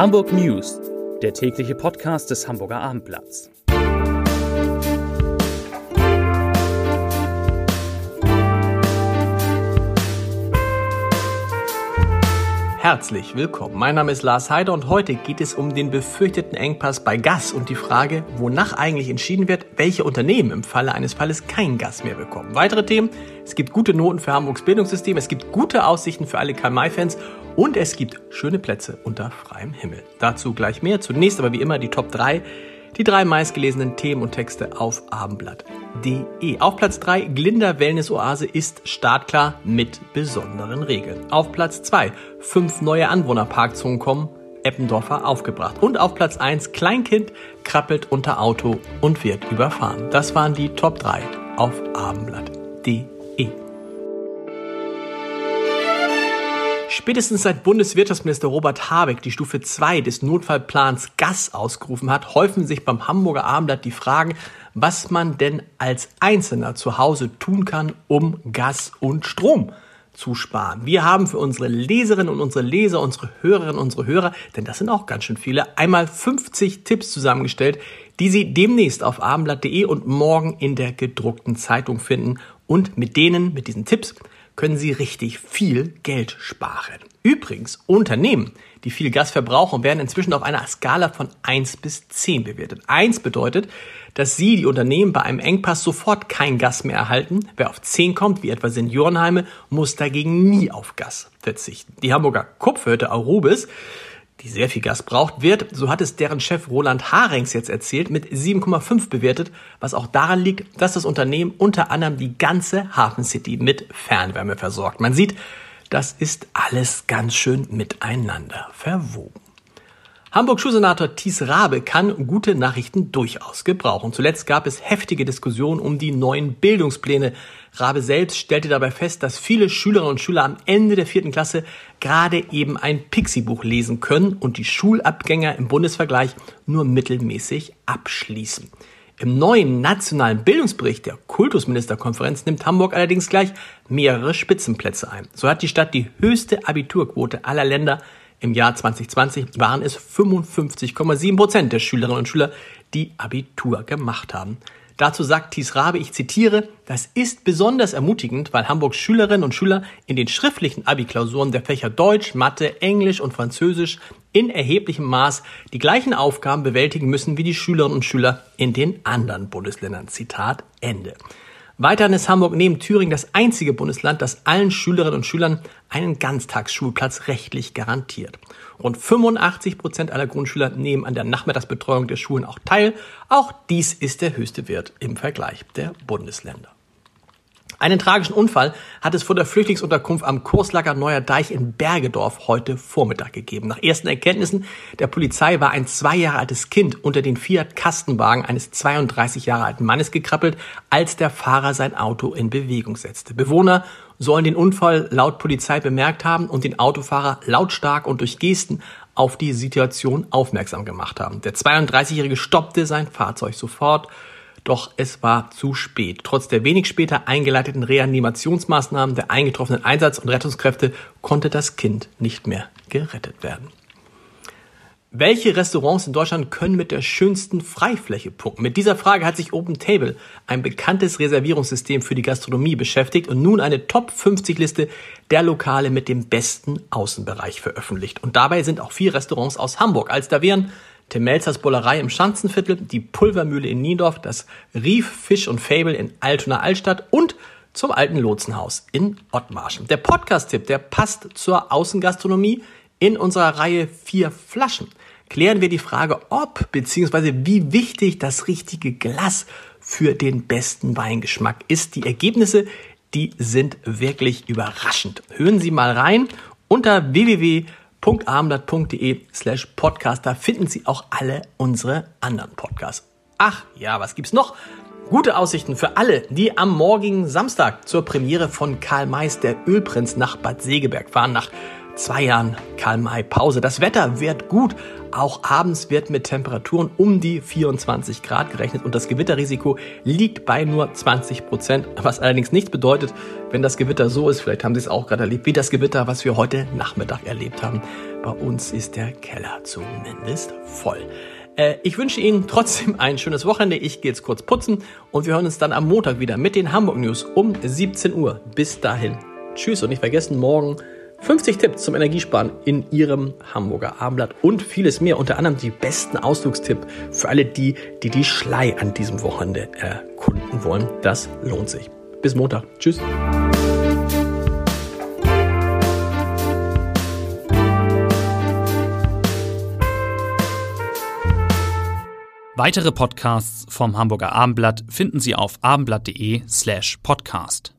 Hamburg News, der tägliche Podcast des Hamburger Abendblatts. Herzlich willkommen. Mein Name ist Lars Heider und heute geht es um den befürchteten Engpass bei Gas und die Frage, wonach eigentlich entschieden wird, welche Unternehmen im Falle eines Falles kein Gas mehr bekommen. Weitere Themen, es gibt gute Noten für Hamburgs Bildungssystem, es gibt gute Aussichten für alle Karl-May-Fans und es gibt schöne Plätze unter freiem Himmel. Dazu gleich mehr. Zunächst aber wie immer die Top 3 die drei meistgelesenen Themen und Texte auf abendblatt.de. Auf Platz 3 Glinder Wellness Oase ist startklar mit besonderen Regeln. Auf Platz 2 fünf neue Anwohnerparkzonen kommen. Eppendorfer aufgebracht. Und auf Platz 1 Kleinkind krabbelt unter Auto und wird überfahren. Das waren die Top 3 auf abendblatt.de. Spätestens seit Bundeswirtschaftsminister Robert Habeck die Stufe 2 des Notfallplans Gas ausgerufen hat, häufen sich beim Hamburger Abendblatt die Fragen, was man denn als Einzelner zu Hause tun kann, um Gas und Strom zu sparen. Wir haben für unsere Leserinnen und unsere Leser, unsere Hörerinnen und unsere Hörer, denn das sind auch ganz schön viele, einmal 50 Tipps zusammengestellt, die Sie demnächst auf abendblatt.de und morgen in der gedruckten Zeitung finden. Und mit denen, mit diesen Tipps, können Sie richtig viel Geld sparen. Übrigens, Unternehmen, die viel Gas verbrauchen, werden inzwischen auf einer Skala von 1 bis 10 bewertet. 1 bedeutet, dass Sie, die Unternehmen, bei einem Engpass sofort kein Gas mehr erhalten. Wer auf 10 kommt, wie etwa Seniorenheime, muss dagegen nie auf Gas verzichten. Die Hamburger Kupferhütte Arubis die sehr viel Gas braucht, wird, so hat es deren Chef Roland Harings jetzt erzählt, mit 7,5 bewertet, was auch daran liegt, dass das Unternehmen unter anderem die ganze Hafen City mit Fernwärme versorgt. Man sieht, das ist alles ganz schön miteinander verwoben. Hamburg-Schulsenator Thies Rabe kann gute Nachrichten durchaus gebrauchen. Zuletzt gab es heftige Diskussionen um die neuen Bildungspläne. Rabe selbst stellte dabei fest, dass viele Schülerinnen und Schüler am Ende der vierten Klasse gerade eben ein Pixie-Buch lesen können und die Schulabgänger im Bundesvergleich nur mittelmäßig abschließen. Im neuen nationalen Bildungsbericht der Kultusministerkonferenz nimmt Hamburg allerdings gleich mehrere Spitzenplätze ein. So hat die Stadt die höchste Abiturquote aller Länder im Jahr 2020 waren es 55,7 Prozent der Schülerinnen und Schüler, die Abitur gemacht haben. Dazu sagt Thies Rabe, ich zitiere, das ist besonders ermutigend, weil Hamburgs Schülerinnen und Schüler in den schriftlichen Abi-Klausuren der Fächer Deutsch, Mathe, Englisch und Französisch in erheblichem Maß die gleichen Aufgaben bewältigen müssen wie die Schülerinnen und Schüler in den anderen Bundesländern. Zitat Ende. Weiterhin ist Hamburg neben Thüringen das einzige Bundesland, das allen Schülerinnen und Schülern einen Ganztagsschulplatz rechtlich garantiert. Rund 85 Prozent aller Grundschüler nehmen an der Nachmittagsbetreuung der Schulen auch teil. Auch dies ist der höchste Wert im Vergleich der Bundesländer. Einen tragischen Unfall hat es vor der Flüchtlingsunterkunft am Kurslager Neuer Deich in Bergedorf heute Vormittag gegeben. Nach ersten Erkenntnissen der Polizei war ein zwei Jahre altes Kind unter den Fiat Kastenwagen eines 32 Jahre alten Mannes gekrabbelt, als der Fahrer sein Auto in Bewegung setzte. Bewohner sollen den Unfall laut Polizei bemerkt haben und den Autofahrer lautstark und durch Gesten auf die Situation aufmerksam gemacht haben. Der 32-Jährige stoppte sein Fahrzeug sofort doch es war zu spät. Trotz der wenig später eingeleiteten Reanimationsmaßnahmen der eingetroffenen Einsatz- und Rettungskräfte konnte das Kind nicht mehr gerettet werden. Welche Restaurants in Deutschland können mit der schönsten Freifläche punkten? Mit dieser Frage hat sich Open Table, ein bekanntes Reservierungssystem für die Gastronomie, beschäftigt und nun eine Top 50 Liste der Lokale mit dem besten Außenbereich veröffentlicht. Und dabei sind auch vier Restaurants aus Hamburg. Als da wären Tim Melzers Bullerei im Schanzenviertel, die Pulvermühle in Niendorf, das Rief Fisch und Fable in Altona Altstadt und zum alten Lotsenhaus in Ottmarschen. Der Podcast-Tipp, der passt zur Außengastronomie in unserer Reihe Vier Flaschen. Klären wir die Frage, ob bzw. wie wichtig das richtige Glas für den besten Weingeschmack ist. Die Ergebnisse, die sind wirklich überraschend. Hören Sie mal rein unter www www.abendblatt.de slash podcast. Da finden Sie auch alle unsere anderen Podcasts. Ach ja, was gibt's noch? Gute Aussichten für alle, die am morgigen Samstag zur Premiere von Karl Mays, der Ölprinz, nach Bad Segeberg fahren. Nach zwei Jahren Karl-May-Pause. Das Wetter wird gut. Auch abends wird mit Temperaturen um die 24 Grad gerechnet und das Gewitterrisiko liegt bei nur 20 Prozent, was allerdings nichts bedeutet, wenn das Gewitter so ist, vielleicht haben Sie es auch gerade erlebt, wie das Gewitter, was wir heute Nachmittag erlebt haben. Bei uns ist der Keller zumindest voll. Äh, ich wünsche Ihnen trotzdem ein schönes Wochenende. Ich gehe jetzt kurz putzen und wir hören uns dann am Montag wieder mit den Hamburg News um 17 Uhr. Bis dahin. Tschüss und nicht vergessen, morgen 50 Tipps zum Energiesparen in Ihrem Hamburger Abendblatt und vieles mehr. Unter anderem die besten Ausflugstipps für alle die, die die Schlei an diesem Wochenende erkunden wollen. Das lohnt sich. Bis Montag. Tschüss. Weitere Podcasts vom Hamburger Abendblatt finden Sie auf abendblatt.de slash podcast.